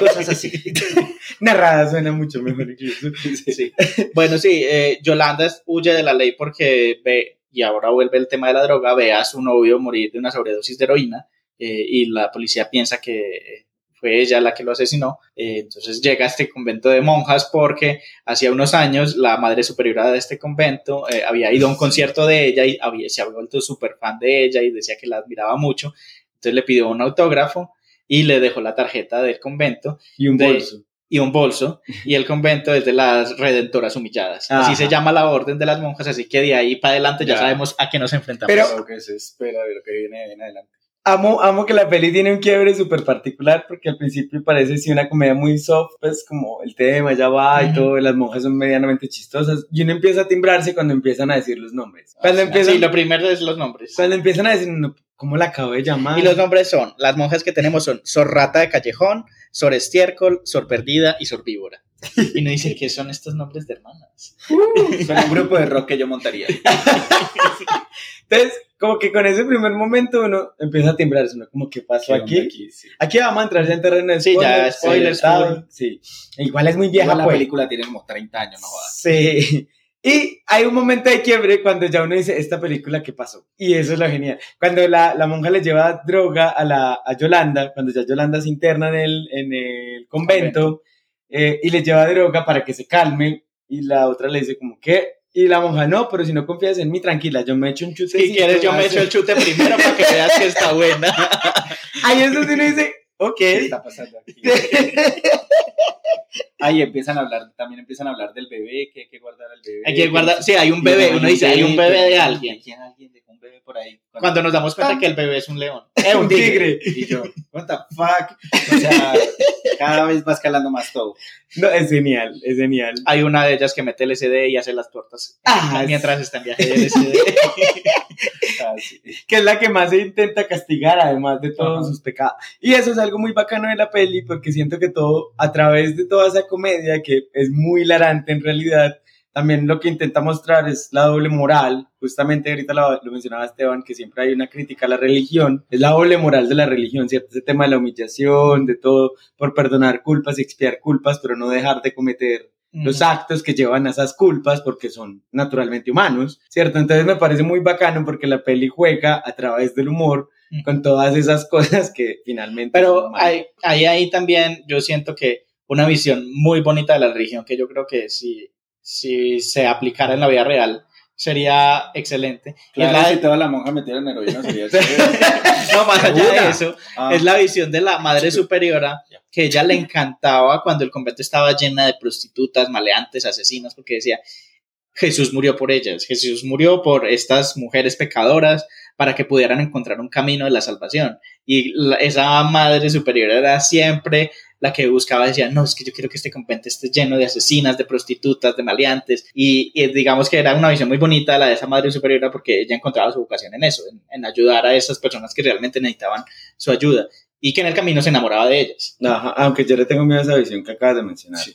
cosas así. Narrada suena mucho mejor incluso. Sí. Bueno, sí, eh, Yolanda huye de la ley porque ve, y ahora vuelve el tema de la droga, ve a su novio morir de una sobredosis de heroína eh, y la policía piensa que fue ella la que lo asesinó. Eh, entonces llega a este convento de monjas porque hacía unos años la madre superiora de este convento eh, había ido a un concierto de ella y había, se había vuelto súper fan de ella y decía que la admiraba mucho. Entonces le pidió un autógrafo y le dejó la tarjeta del convento Y un De- bolso. y un bolso, y el convento es de las redentoras humilladas. Así Ajá. se llama la orden de las monjas, así que de ahí para adelante ya, Ya. sabemos a qué nos enfrentamos. Pero- Lo que se espera de lo que viene en adelante. Amo, amo que la peli tiene un quiebre súper particular porque al principio parece sí una comedia muy soft, pues como el tema ya va y Ujú. todo, las monjas son medianamente chistosas y uno empieza a timbrarse cuando empiezan a decir los nombres. Cuando, sí, empiezan, sí, lo primero es los nombres. cuando empiezan a decir, ¿cómo la acabo de llamar? Y los nombres son, las monjas que tenemos son Sor Rata de Callejón, Sor Estiércol, Sor Perdida y Sor Víbora. Y no dice qué son estos nombres de hermanas. Suena un grupo de rock que yo montaría. Entonces, como que con ese primer momento uno empieza a timbrarse, uno como, ¿qué pasó ¿Qué onda aquí? sí. Aquí vamos a entrar ya en terreno de Sí, ya, spoilers, adelantado. Sí, igual es muy vieja, Igual la pues. película tiene como 30 años, no jodas. Sí. Y hay un momento de quiebre cuando ya uno dice, esta película, ¿qué pasó? Y eso es lo genial. Cuando la, la monja le lleva droga a, la, a Yolanda, cuando ya Yolanda se interna en el, en el convento, eh, y le lleva droga para que se calme, y la otra le dice como, ¿qué? Y la monja, no, pero si no confías en mí, tranquila, yo me echo un chute. Si quieres, yo me echo el chute primero para que veas que está buena. Ahí es donde uno dice, ok. ¿Qué está pasando aquí? Ahí empiezan a hablar, también empiezan a hablar del bebé, que hay que guardar al bebé. Hay que guardar, sí, hay un bebé, uno dice, hay un bebé de alguien. ¿De quién alguien? ¿De un bebé por ahí? Cuando nos damos cuenta que el bebé es un león. Eh, un tigre. Y yo, what the fuck? O sea, cada vez va escalando más todo. No, es genial, es genial. Hay una de ellas que mete LSD y hace las tortas Ah, mientras está en viaje de LSD. Ah, sí. que es la que más se intenta castigar, además de todos Ajá. sus pecados. Y eso es algo muy bacano de la peli, porque siento que todo, a través de toda esa comedia, que es muy hilarante en realidad, también lo que intenta mostrar es la doble moral. Justamente ahorita lo, lo mencionaba Esteban, que siempre hay una crítica a la religión. Es la doble moral de la religión, ¿cierto? Ese tema de la humillación, de todo, por perdonar culpas, expiar culpas, pero no dejar de cometer los actos que llevan a esas culpas porque son naturalmente humanos, ¿cierto? Entonces me parece muy bacano porque la peli juega a través del humor. Con todas esas cosas que finalmente... Pero humanas. hay, hay ahí también, yo siento que una visión muy bonita de la religión, que yo creo que si, si se aplicara en la vida real, sería excelente. Y es Claro, la si de- toda la monja metiera en heroína sería no, más allá de eso, Ah, es la visión de la madre superiora que ella le encantaba cuando el convento estaba llena de prostitutas, maleantes, asesinas, porque decía, Jesús murió por ellas, Jesús murió por estas mujeres pecadoras para que pudieran encontrar un camino de la salvación. Y la- esa madre superior era siempre la que buscaba, decía, no, es que yo quiero que este convento esté lleno de asesinas, de prostitutas, de maleantes. Y, y digamos que era una visión muy bonita la de esa madre superiora porque ella encontraba su vocación en eso, en, en ayudar a esas personas que realmente necesitaban su ayuda y que en el camino se enamoraba de ellas. Ajá, aunque yo le tengo miedo a esa visión que acabas de mencionar. Sí.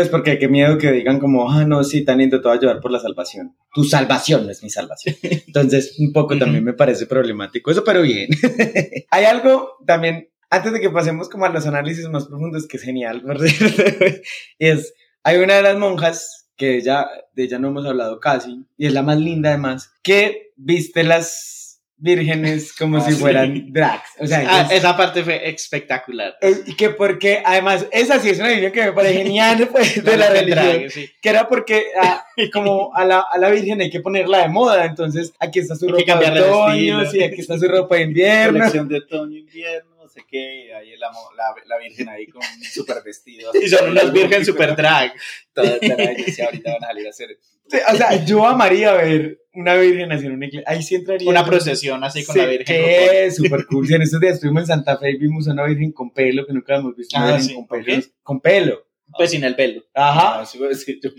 Pues porque qué miedo que digan como, ah, no, sí, tan lindo, te a ayudar por la salvación. Tu salvación no es mi salvación. Entonces, un poco también me parece problemático eso, pero bien. Hay algo también, antes de que pasemos como a los análisis más profundos, que es genial, por y es, hay una de las monjas, que ella, de ella no hemos hablado casi, y es la más linda además, que viste las vírgenes como Ah, si sí. fueran drags. O sea, Ah, es- esa parte fue espectacular. es- y que porque, además, esa sí es una visión que me parece genial pues, de la religión, Drag, sí. que era porque ah, como a la, a la Virgen hay que ponerla de moda, entonces aquí está su Hay ropa de otoño, sí, aquí está su ropa de invierno, Colección de otoño, invierno, sé qué, y ahí la, la, la virgen ahí con un super vestido. Y son unas virgen super drag. Todas drag, y ahorita van a salir a hacer Sí, O sea, yo amaría ver una virgen así en una iglesia. Ahí sí entraría. Una procesión así con Sí, la virgen. que es súper cool. Sí, en estos días estuvimos en Santa Fe y vimos a una virgen con pelo que nunca hemos visto. Una Ah, virgen sí, con ¿con pelo. Con pelo. Pues sin el pelo. Ajá. Ah, sí, voy a decir yo.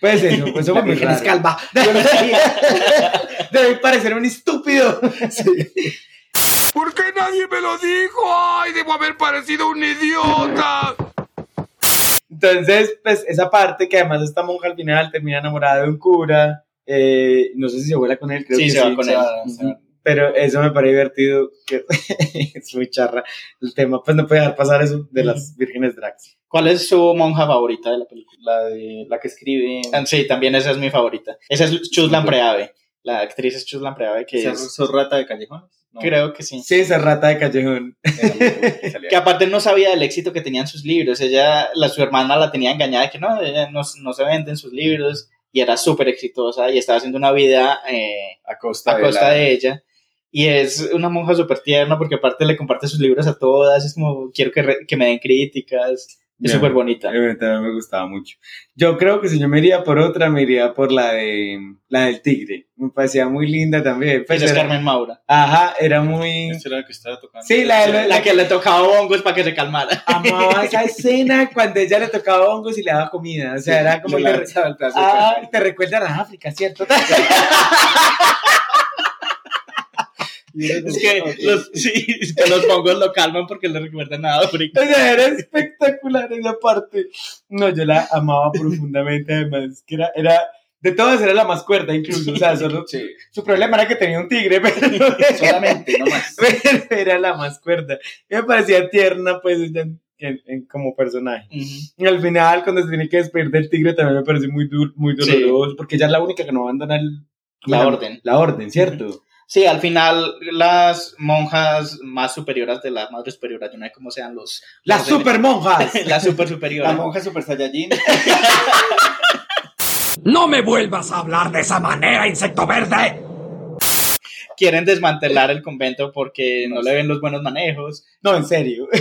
Pues eso, pues eso La fue muy virgen es calva. Debe parecer un estúpido. ¿Por qué nadie me lo dijo? ¡Ay, debo haber parecido un idiota! Entonces, pues esa parte que además esta monja al final termina enamorada de un cura. eh, no sé si se vuela con él, creo Sí, que se sí. va con él. Pero eso me parece divertido, que es muy charra el tema. Pues no puede dejar pasar eso de las vírgenes drags. ¿Cuál es su monja favorita de la película? La, de, la que escribe. Ah, Sí, también esa es mi favorita. Esa es Chus Lampreave. La actriz es Chus Lampreave, que ¿Esa es... Zorrata de Callejones? No, Creo que sí. Sí, esa rata de callejón. que aparte no sabía del éxito que tenían sus libros. Ella, la, su hermana la tenía engañada de que no, ella no, no se venden sus libros. Y era súper exitosa y estaba haciendo una vida eh, a costa, a costa la- de ella. Y es una monja súper tierna porque aparte le comparte sus libros a todas. Es como, quiero que, re- que me den críticas. Es súper bonita. También me gustaba mucho. Yo creo que si yo me iría por otra, me iría por la de la del tigre. Me parecía muy linda también. Pues Esa es Carmen Maura. Ajá, era muy... Esa era la que estaba tocando. Sí, la de La que le tocaba bongos para que se calmara. Amaba esa escena cuando ella le tocaba hongos y le daba comida. O sea, era como... Le te, de ah, te recuerda a África, ¿cierto? Es que los, sí, es que los lo calman porque le recuerdan a África. O sea, era espectacular esa parte. No, yo la amaba profundamente, además, que era, era, de todas era la más cuerda incluso, o sea, solo, Sí, su problema era que tenía un tigre, pero, solamente, no más. era la más cuerda. Me parecía tierna, pues, ella en- en- como personaje. Y al final, cuando se tiene que despedir del tigre, también me parece muy, dur- muy Sí. doloroso, porque ella es la única que no abandona el- La orden. La orden, ¿cierto? Sí, al final las monjas más superiores de la madre superiora, yo no sé cómo sean los... Las los super monjas. La super La superiora. monja Super Saiyajin. ¡No me vuelvas a hablar de esa manera, insecto verde! Quieren desmantelar el convento porque no le ven los buenos manejos. No, en serio.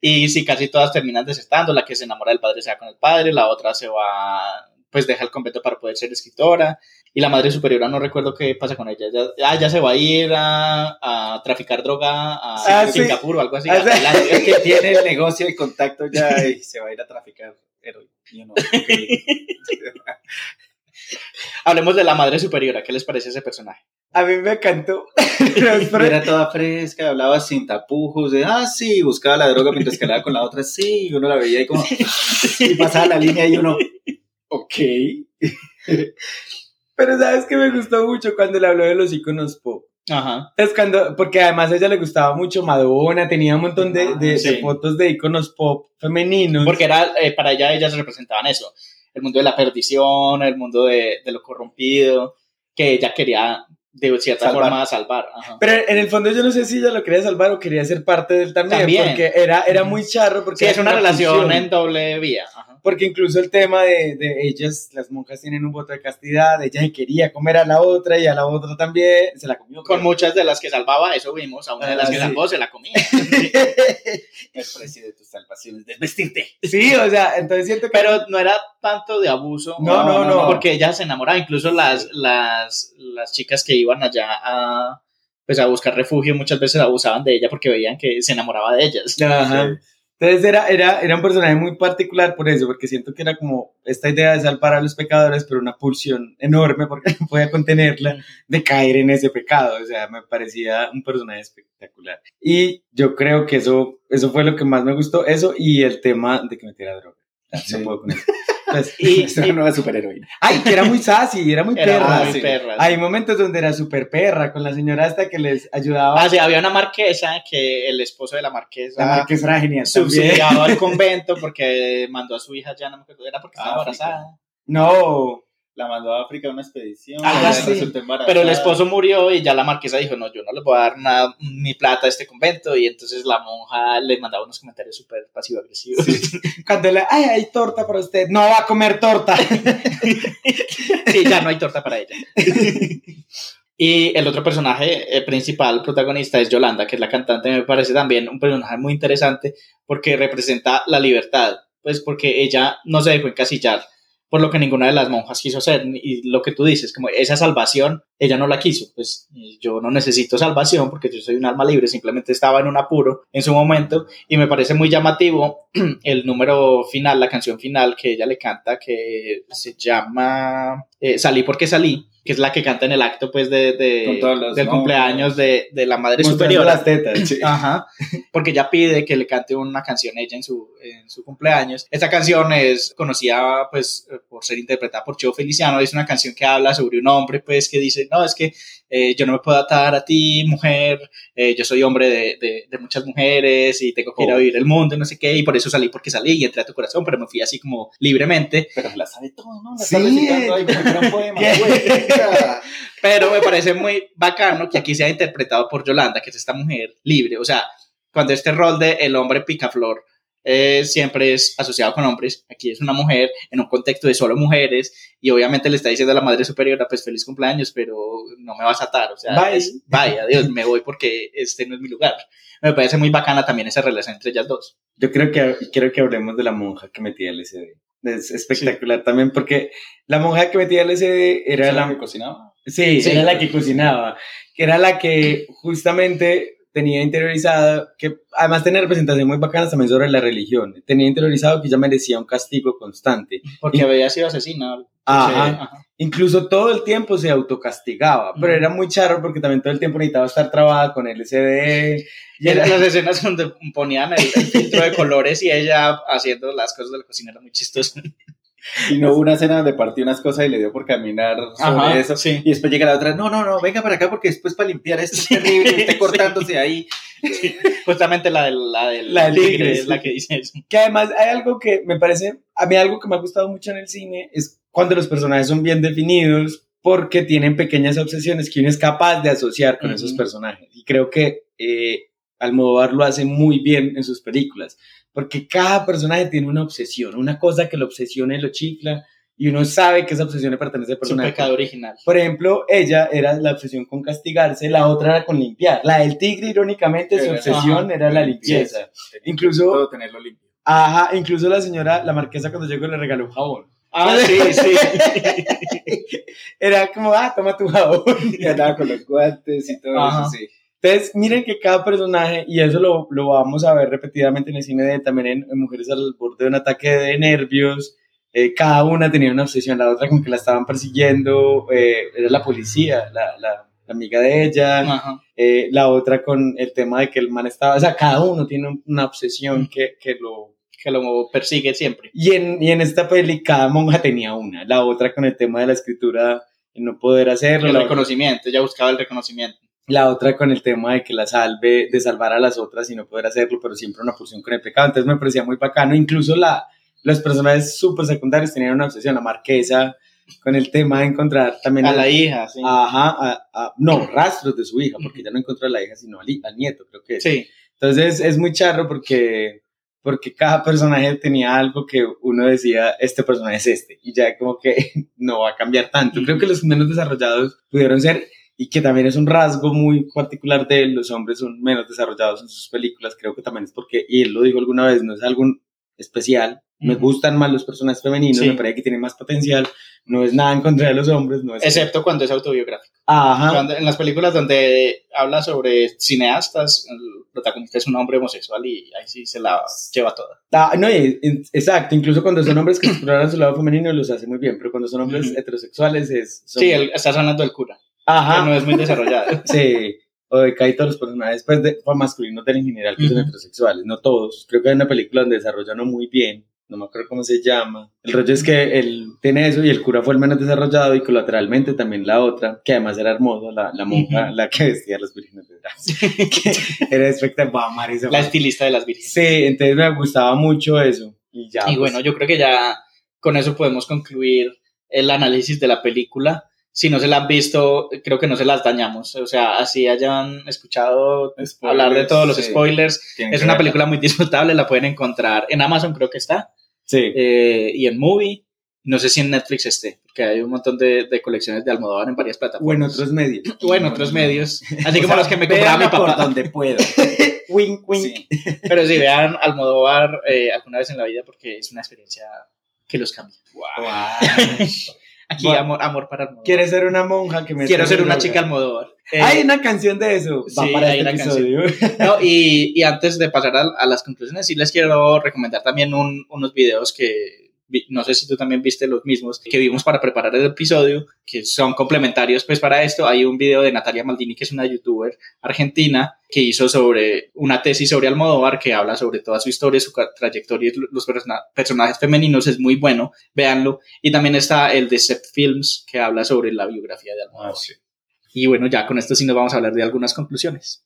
Y sí, casi todas terminan desertando. La que se enamora del padre se va con el padre, la otra se va, pues deja el convento para poder ser escritora. Y la madre superiora, no recuerdo qué pasa con ella. Ya, ah, ya se va a ir a, a traficar droga a Ah, sí. Singapur o algo así. Ah, a sí. Tailandia. El que tiene el negocio y contacto ya y se va a ir a traficar heroína. Yo no, ok. Hablemos de la madre superiora. ¿Qué les parece ese personaje? A mí me encantó. Era toda fresca, hablaba sin tapujos, de, ah, sí, buscaba la droga mientras que hablaba con la otra, sí, y uno la veía y como, y pasaba la línea y uno, ok. Pero sabes que me gustó mucho cuando le habló de los iconos pop. Ajá. Es cuando, porque además a ella le gustaba mucho Madonna, tenía un montón de, de- de Sí. fotos de iconos pop femeninos. Porque era, eh, para ella ellas representaban eso. El mundo de la perdición, el mundo de, de lo corrompido, que ella quería de cierta Salvar. forma salvar. Ajá. Pero en el fondo yo no sé si ella lo quería salvar o quería ser parte de él también, También. porque era, era muy charro. Porque Sí, es una relación en doble vía. Ajá. Porque incluso el tema de, de ellas, las monjas tienen un voto de castidad, ella quería comer a la otra y a la otra también, se la comió. Con muchas de las que salvaba, eso vimos, a una de las Ah, que sí. salvó se la comía. El precio de tus salvaciones, desvestirte. Sí, o sea, entonces siento que... Pero no era tanto de abuso. No, no, no. Porque ella se enamoraba. Incluso las, las, las chicas que iban allá a, pues a buscar refugio muchas veces abusaban de ella porque veían que se enamoraba de ellas. Ajá. Entonces era, era, era un personaje muy particular por eso, porque siento que era como esta idea de salvar a los pecadores, pero una pulsión enorme, porque no podía contenerla, de caer en ese pecado. O sea, me parecía un personaje espectacular. Y yo creo que eso, eso fue lo que más me gustó, eso y el tema de que metiera droga. Sí. No puedo con eso. Pues, Y, Es una nueva superheroína. ay, que era muy sassy, era muy era perra. muy sí. perra. Hay momentos donde era súper perra, con la señora hasta que les ayudaba. Ah, sí, había una marquesa que el esposo de la marquesa la marquesa era genial subsidiaba el convento porque mandó a su hija ya, no me acuerdo, era porque estaba África. embarazada. No, La mandó a África a una expedición. Ah, sí. Pero el esposo murió y ya la marquesa dijo, no, yo no le voy a dar nada, mi plata a este convento. Y entonces la monja le mandaba unos comentarios súper pasivo-agresivos. cuando le, ay, hay torta para usted, no va a comer torta. Sí, ya no hay torta para ella. Y el otro personaje eh, principal, protagonista, es Yolanda, que es la cantante. Me parece también un personaje muy interesante porque representa la libertad, pues porque ella no se dejó encasillar por lo que ninguna de las monjas quiso hacer. Y lo que tú dices, como esa salvación, ella no la quiso. Pues yo no necesito salvación porque yo soy un alma libre, simplemente estaba en un apuro en su momento. Y me parece muy llamativo el número final, la canción final que ella le canta, que se llama eh, Salí porque salí que es la que canta en el acto pues de, de- los del nombres. cumpleaños de, de la madre superior. las tetas. sí. Ajá, porque ella pide que le cante una canción ella en su, en su cumpleaños. Esta canción es conocida pues eh, por ser interpretada por Cheo Feliciano, es una canción que habla sobre un hombre pues que dice, no, es que eh, yo no me puedo atar a ti, mujer, eh, yo soy hombre de, de, de muchas mujeres y tengo que ir a Oh. vivir el mundo y no sé qué, y por eso salí porque salí y entré a tu corazón, pero me fui así como libremente. Pero la sabe todo, ¿no? La Sí. está recitando ahí un poema. Pero me parece muy bacano que aquí sea interpretado por Yolanda, que es esta mujer libre. O sea, cuando este rol de el hombre picaflor eh, siempre es asociado con hombres, aquí es una mujer en un contexto de solo mujeres y obviamente le está diciendo a la madre superiora, pues feliz cumpleaños, pero no me vas a atar. O sea, Bye. es- bye, adiós, me voy porque este no es mi lugar. Me parece muy bacana también esa relación entre ellas dos. Yo creo que quiero que hablemos de la monja que metía LSD. Es espectacular también porque la monja que metía LSD era ¿Era la la que cocinaba? Sí, Sí. era la que cocinaba, que era la que justamente tenía interiorizado, que además tenía representación muy bacana también sobre la religión, tenía interiorizado que ella merecía un castigo constante. Porque Y- había sido asesina. Ajá. Sí, ajá. Incluso todo el tiempo se autocastigaba, pero era muy charro porque también todo el tiempo necesitaba estar trabada con LSD. Y Y era, las escenas donde ponían el, el filtro de colores y ella haciendo las cosas de la cocina era muy chistoso. Y no hubo una escena donde partió unas cosas y le dio por caminar sobre Ajá, eso. sí. Y después llega la otra, no, no, no, venga para acá porque después para limpiar esto es terrible, y esté cortándose ahí. Justamente la del, la del La tigre, es sí. la que dice eso. que además hay algo que me parece, a mí algo que me ha gustado mucho en el cine es cuando los personajes son bien definidos porque tienen pequeñas obsesiones que uno es capaz de asociar con Ujú. esos personajes. Y creo que eh, Almodóvar lo hace muy bien en sus películas, porque cada personaje tiene una obsesión, una cosa que lo obsesiona y lo chifla, y uno sabe que esa obsesión le pertenece al Es un personaje. pecado original. Por ejemplo, ella era la obsesión con castigarse, la otra era con limpiar. La del tigre, irónicamente, su obsesión ajá, era la la limpieza. Incluso Todo tenerlo limpio. Ajá, incluso la señora, la marquesa cuando llegó le regaló un jabón. Ah, sí, sí. Era como, ah, toma tu jabón. Y andaba con los guantes y todo Ajá. eso, sí. Entonces, miren que cada personaje, y eso lo, lo vamos a ver repetidamente en el cine, de, también en, en Mujeres al borde de un ataque de nervios, eh, cada una tenía una obsesión, la otra como que la estaban persiguiendo, eh, era la policía, la, la- la amiga de ella, eh, la otra con el tema de que el man estaba, o sea, cada uno tiene un- una obsesión que, que lo, Que lo persigue siempre. Y en, y en esta peli cada monja tenía una, la otra con el tema de la escritura, no poder hacerlo, El la, otra, reconocimiento, ella buscaba el reconocimiento. La otra con el tema de que la salve, de salvar a las otras y no poder hacerlo, pero siempre una porción con el pecado, entonces me parecía muy bacano, incluso la, los personajes súper secundarios tenían una obsesión, la marquesa con el tema de encontrar también A al- la hija, sí. Ajá, a- a- no, rastros de su hija, porque ya no encontró a la hija, sino al, al nieto, creo que. Sí. Entonces es muy charro porque, porque cada personaje tenía algo que uno decía, este personaje es este, y ya como que no va a cambiar tanto. Creo que los menos desarrollados pudieron ser, y que también es un rasgo muy particular de él, los hombres son menos desarrollados en sus películas, creo que también es porque, y él lo dijo alguna vez, no es algo especial, me Ujú. gustan más los personajes femeninos, Sí. me parece que tienen más potencial, no es nada en contra de los hombres, no es... Excepto cuando es autobiográfico. Ajá. Cuando- en las películas donde habla sobre cineastas, el protagonista es un hombre homosexual y ahí sí se la lleva toda. Ah, no, y- y- exacto, incluso cuando son hombres que exploran su lado femenino los hace muy bien, pero cuando son hombres Ujú. heterosexuales es... son- Sí, él, estás hablando del cura, Ajá, que no es muy desarrollado. sí, o de casi todos los personajes pues, de, masculinos del en general que son heterosexuales, no todos, creo que hay una película donde desarrollan muy bien, no me acuerdo cómo se llama, el rollo es que él tiene eso y el cura fue el menos desarrollado y colateralmente también la otra, que además era hermosa, la, la monja, la que vestía a los vírgenes de que era espectacular, Marisa, la estilista de las vírgenes. Sí, entonces me gustaba mucho eso. Y ya. Y pues, bueno, yo creo que ya con eso podemos concluir el análisis de la película. Si no se la han visto, creo que no se las dañamos. O sea, así hayan escuchado hablar de todos los sí. spoilers. Tienen Es una verla. película muy disfrutable, la pueden encontrar en Amazon, creo que está, sí. eh, y en Movie. No sé si en Netflix esté, porque hay un montón de, de colecciones de Almodóvar en varias O plataformas. en otros medios. O en otros medios. Así O como sea, los que me compraba mi véanla por papá. donde puedo. wink, wink. Sí. Pero sí, vean Almodóvar eh, alguna vez en la vida porque es una experiencia que los cambia. Aquí, Bueno. amor, amor para Almodóvar. ¿Quieres ser una monja que me Quiero ser una droga? chica Almodóvar. Eh, Hay una canción de eso. Va sí, para hay este una episodio. No, y, y antes de pasar a, a las conclusiones, sí les quiero recomendar también un- unos videos que no sé si tú también viste los mismos que vimos para preparar el episodio, que son complementarios pues para esto. Hay un video de Natalia Maldini, que es una youtuber argentina, que hizo sobre una tesis sobre Almodóvar, que habla sobre toda su historia, su trayectoria y los persona- personajes femeninos. Es muy bueno, véanlo. Y también está el de Sept Films, que habla sobre la biografía de Almodóvar. Y bueno, ya con esto sí nos vamos a hablar de algunas conclusiones.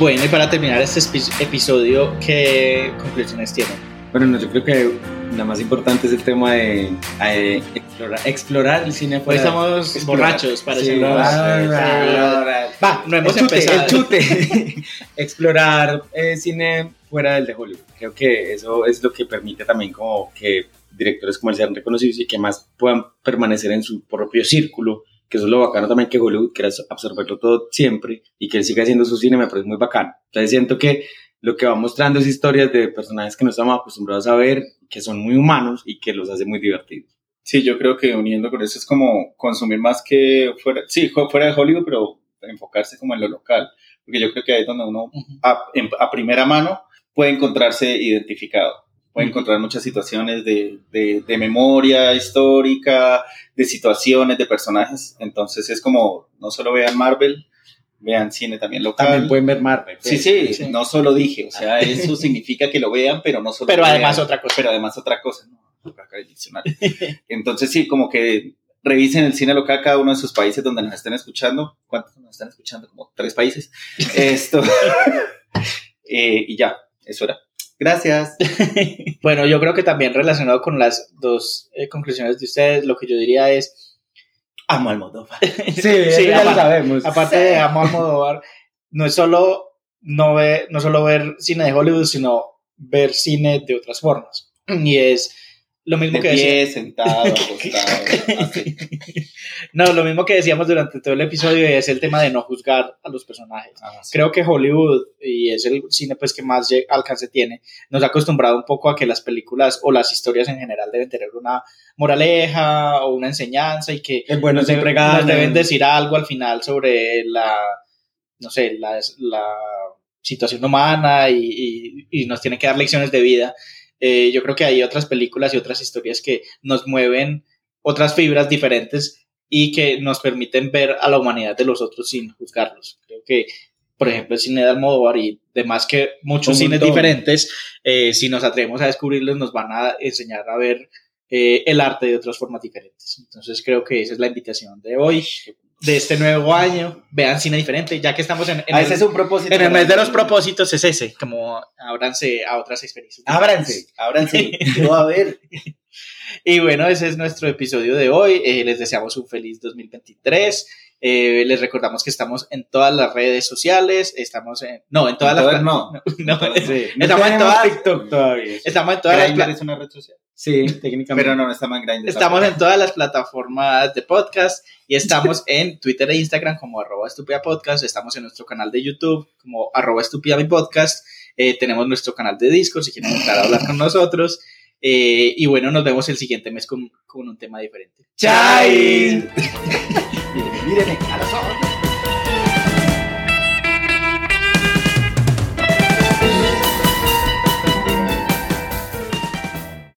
Bueno, y para terminar este episodio, ¿qué conclusiones tienen? Bueno, no, yo creo que la más importante es el tema de eh, explorar, explorar el cine Hoy fuera. estamos explorar. borrachos, parece. Sí. Va, no hemos el chute, empezado. el chute. explorar eh, cine fuera del de Hollywood. Creo que eso es lo que permite también como que directores comerciales reconocidos y que más puedan permanecer en su propio círculo, que eso es lo bacano también que Hollywood quiera absorberlo todo siempre y que él siga haciendo su cine, me parece muy bacano. Entonces siento que lo que va mostrando es historias de personajes que no estamos acostumbrados a ver, que son muy humanos y que los hace muy divertidos. Sí, yo creo que uniendo con eso es como consumir más que fuera, sí, fuera de Hollywood, pero enfocarse como en lo local, porque yo creo que ahí es donde uno a, a primera mano puede encontrarse identificado, puede encontrar muchas situaciones de, de, de memoria histórica, de situaciones, de personajes, entonces es como, no solo vean Marvel, vean cine también local. También pueden ver Marvel. Sí, sí, Sí. no solo dije, o sea, eso significa que lo vean, pero no solo Pero además vean, otra cosa. Pero además otra cosa, ¿no? Acá el diccionario. Entonces sí, como que revisen el cine local cada uno de sus países donde nos estén escuchando. ¿Cuántos nos están escuchando? Como tres países. Esto. Eh, y ya, eso era. Gracias. Bueno, yo creo que también relacionado con las dos eh, conclusiones de ustedes, lo que yo diría es, Amo Almodóvar. Sí, eso ya lo sabemos. aparte de amo Almodóvar, no es solo no ver, no solo ver cine de Hollywood, sino ver cine de otras formas. Y es lo mismo De que decía- pie, sentado, acostado. así. No, lo mismo que decíamos durante todo el episodio es el tema de no juzgar a los personajes. Ah, sí. Creo que Hollywood, y es el cine pues que más alcance tiene, nos ha acostumbrado un poco a que las películas o las historias en general deben tener una moraleja o una enseñanza y que bueno nos, deben- nos gana. deben decir algo al final sobre la, no sé, la, la situación humana y, y- y nos tiene que dar lecciones de vida. Eh, yo creo que hay otras películas y otras historias que nos mueven otras fibras diferentes y que nos permiten ver a la humanidad de los otros sin juzgarlos. Creo que, por ejemplo, el cine de Almodóvar y demás que muchos cines montón. diferentes, eh, si nos atrevemos a descubrirlos, nos van a enseñar a ver eh, el arte de otras formas diferentes. Entonces creo que esa es la invitación de hoy, de este nuevo año. Vean cine diferente, ya que estamos en, en Ah, el, ese es un propósito. en el mes de los propósitos, es ese, como ábranse a otras experiencias. Ábranse. Ábranse. Yo a ver. Y bueno, ese es nuestro episodio de hoy. Eh, les deseamos un feliz 2023. Eh, les recordamos que estamos en todas las redes sociales. Estamos en. No, en todas En las. todas no. no, Sí. No Estamos en todas- TikTok todavía. Estamos en todas las. Es una red social. Sí, técnicamente. Pero no, no estamos en Grindr. Estamos en todas las plataformas de podcast y estamos en Twitter e Instagram como arroba estúpida podcast, estamos en nuestro canal de YouTube como arroba estúpida mi podcast, Eh, tenemos nuestro canal de Discord si quieren entrar a hablar con nosotros Eh, y bueno, nos vemos el siguiente mes con, con un tema diferente. ¡Chai! Mírenme a los ojos.